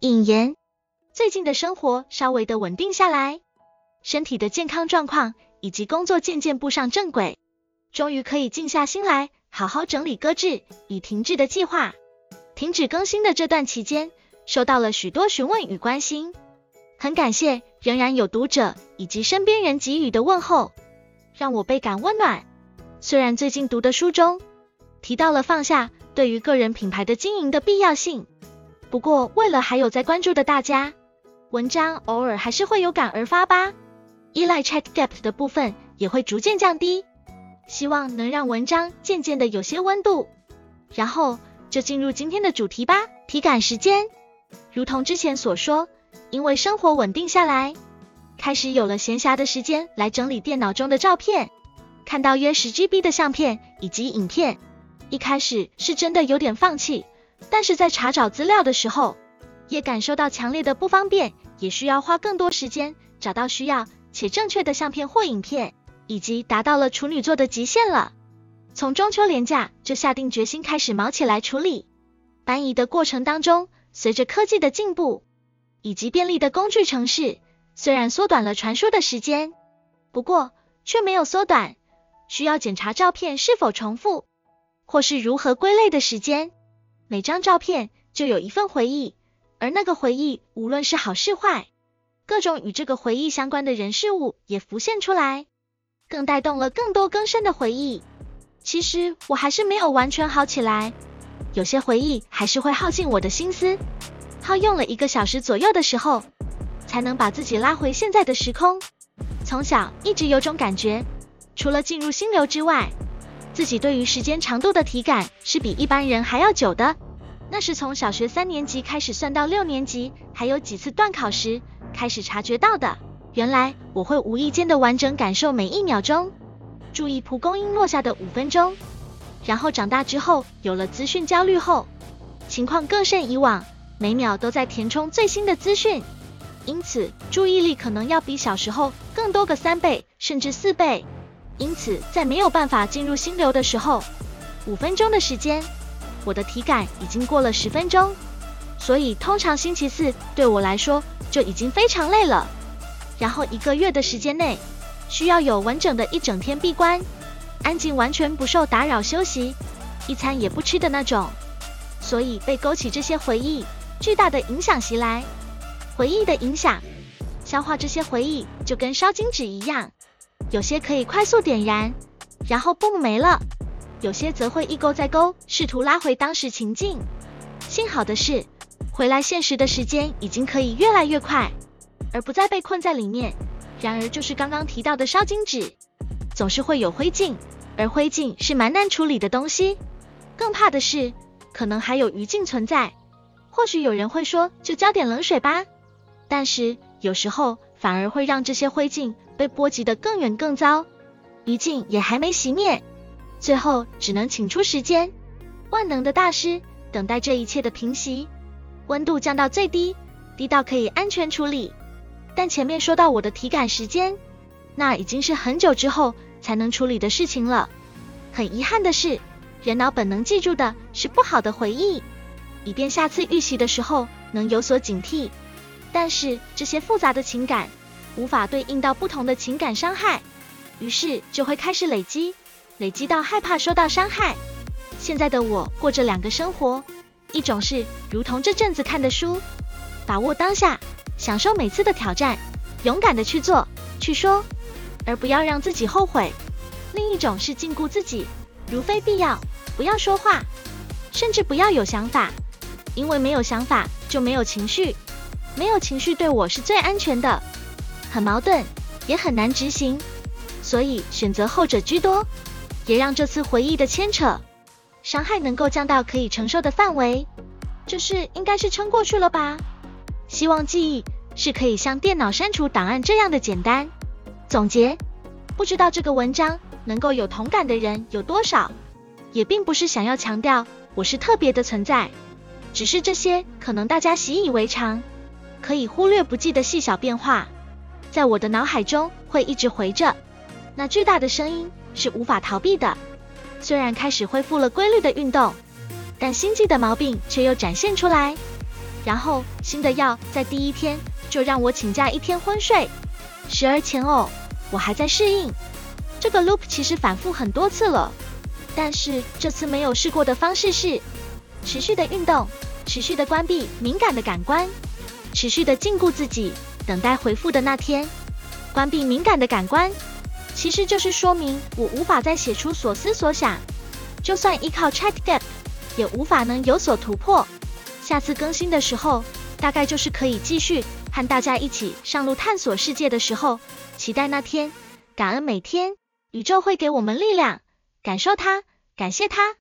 引言：最近的生活稍微的稳定下来，身体的健康状况以及工作渐渐步上正轨，终于可以静下心来，好好整理搁置已停滞的计划。停止更新的这段期间，收到了许多询问与关心，很感谢仍然有读者以及身边人给予的问候，让我倍感温暖。虽然最近读的书中提到了放下对于个人品牌的经营的必要性。不过，为了还有在关注的大家，文章偶尔还是会有感而发吧。依赖 Chat Depth 的部分也会逐渐降低，希望能让文章渐渐的有些温度。然后就进入今天的主题吧。体感时间，如同之前所说，因为生活稳定下来，开始有了闲暇的时间来整理电脑中的照片。看到约十 GB 的相片以及影片，一开始是真的有点放弃。但是在查找资料的时候，也感受到强烈的不方便，也需要花更多时间找到需要且正确的相片或影片，以及达到了处女座的极限了。从中秋连假就下定决心开始忙起来处理搬移的过程当中，随着科技的进步以及便利的工具程式，虽然缩短了传输的时间，不过却没有缩短需要检查照片是否重复或是如何归类的时间。每张照片就有一份回忆，而那个回忆无论是好是坏，各种与这个回忆相关的人事物也浮现出来，更带动了更多更深的回忆。其实我还是没有完全好起来，有些回忆还是会耗尽我的心思，耗用了一个小时左右的时候，才能把自己拉回现在的时空。从小一直有种感觉，除了进入心流之外，自己对于时间长度的体感是比一般人还要久的，那是从小学三年级开始算到六年级，还有几次断考时开始察觉到的。原来我会无意间的完整感受每一秒钟，注意蒲公英落下的五分钟。然后长大之后有了资讯焦虑后，情况更甚以往，每秒都在填充最新的资讯，因此注意力可能要比小时候更多个三倍甚至四倍。因此，在没有办法进入心流的时候，五分钟的时间，我的体感已经过了十分钟。所以，通常星期四对我来说就已经非常累了。然后一个月的时间内，需要有完整的一整天闭关，安静完全不受打扰休息，一餐也不吃的那种。所以，被勾起这些回忆，巨大的影响袭来。回忆的影响，消化这些回忆就跟烧金纸一样。有些可以快速点燃，然后嘣没了；有些则会一勾再勾，试图拉回当时情境。幸好的是，回来现实的时间已经可以越来越快，而不再被困在里面。然而，就是刚刚提到的烧金纸，总是会有灰烬，而灰烬是蛮难处理的东西。更怕的是，可能还有余烬存在。或许有人会说，就浇点冷水吧。但是有时候反而会让这些灰烬。被波及的更远更糟，余烬也还没熄灭，最后只能请出时间，万能的大师，等待这一切的平息，温度降到最低，低到可以安全处理。但前面说到我的体感时间，那已经是很久之后才能处理的事情了。很遗憾的是，人脑本能记住的是不好的回忆，以便下次遇袭的时候能有所警惕。但是这些复杂的情感。无法对应到不同的情感伤害，于是就会开始累积，累积到害怕受到伤害。现在的我过着两个生活，一种是如同这阵子看的书，把握当下，享受每次的挑战，勇敢的去做、去说，而不要让自己后悔；另一种是禁锢自己，如非必要不要说话，甚至不要有想法，因为没有想法就没有情绪，没有情绪对我是最安全的。很矛盾，也很难执行，所以选择后者居多，也让这次回忆的牵扯伤害能够降到可以承受的范围，这事应该是撑过去了吧？希望记忆是可以像电脑删除档案这样的简单。总结，不知道这个文章能够有同感的人有多少，也并不是想要强调我是特别的存在，只是这些可能大家习以为常，可以忽略不计的细小变化。在我的脑海中会一直回着，那巨大的声音是无法逃避的。虽然开始恢复了规律的运动，但心悸的毛病却又展现出来。然后新的药在第一天就让我请假一天昏睡。时而前偶，我还在适应这个 loop，其实反复很多次了。但是这次没有试过的方式是持续的运动，持续的关闭敏感的感官，持续的禁锢自己，等待回复的那天。关闭敏感的感官，其实就是说明我无法再写出所思所想，就算依靠 ChatGPT，也无法能有所突破。下次更新的时候，大概就是可以继续和大家一起上路探索世界的时候。期待那天，感恩每天，宇宙会给我们力量，感受它，感谢它。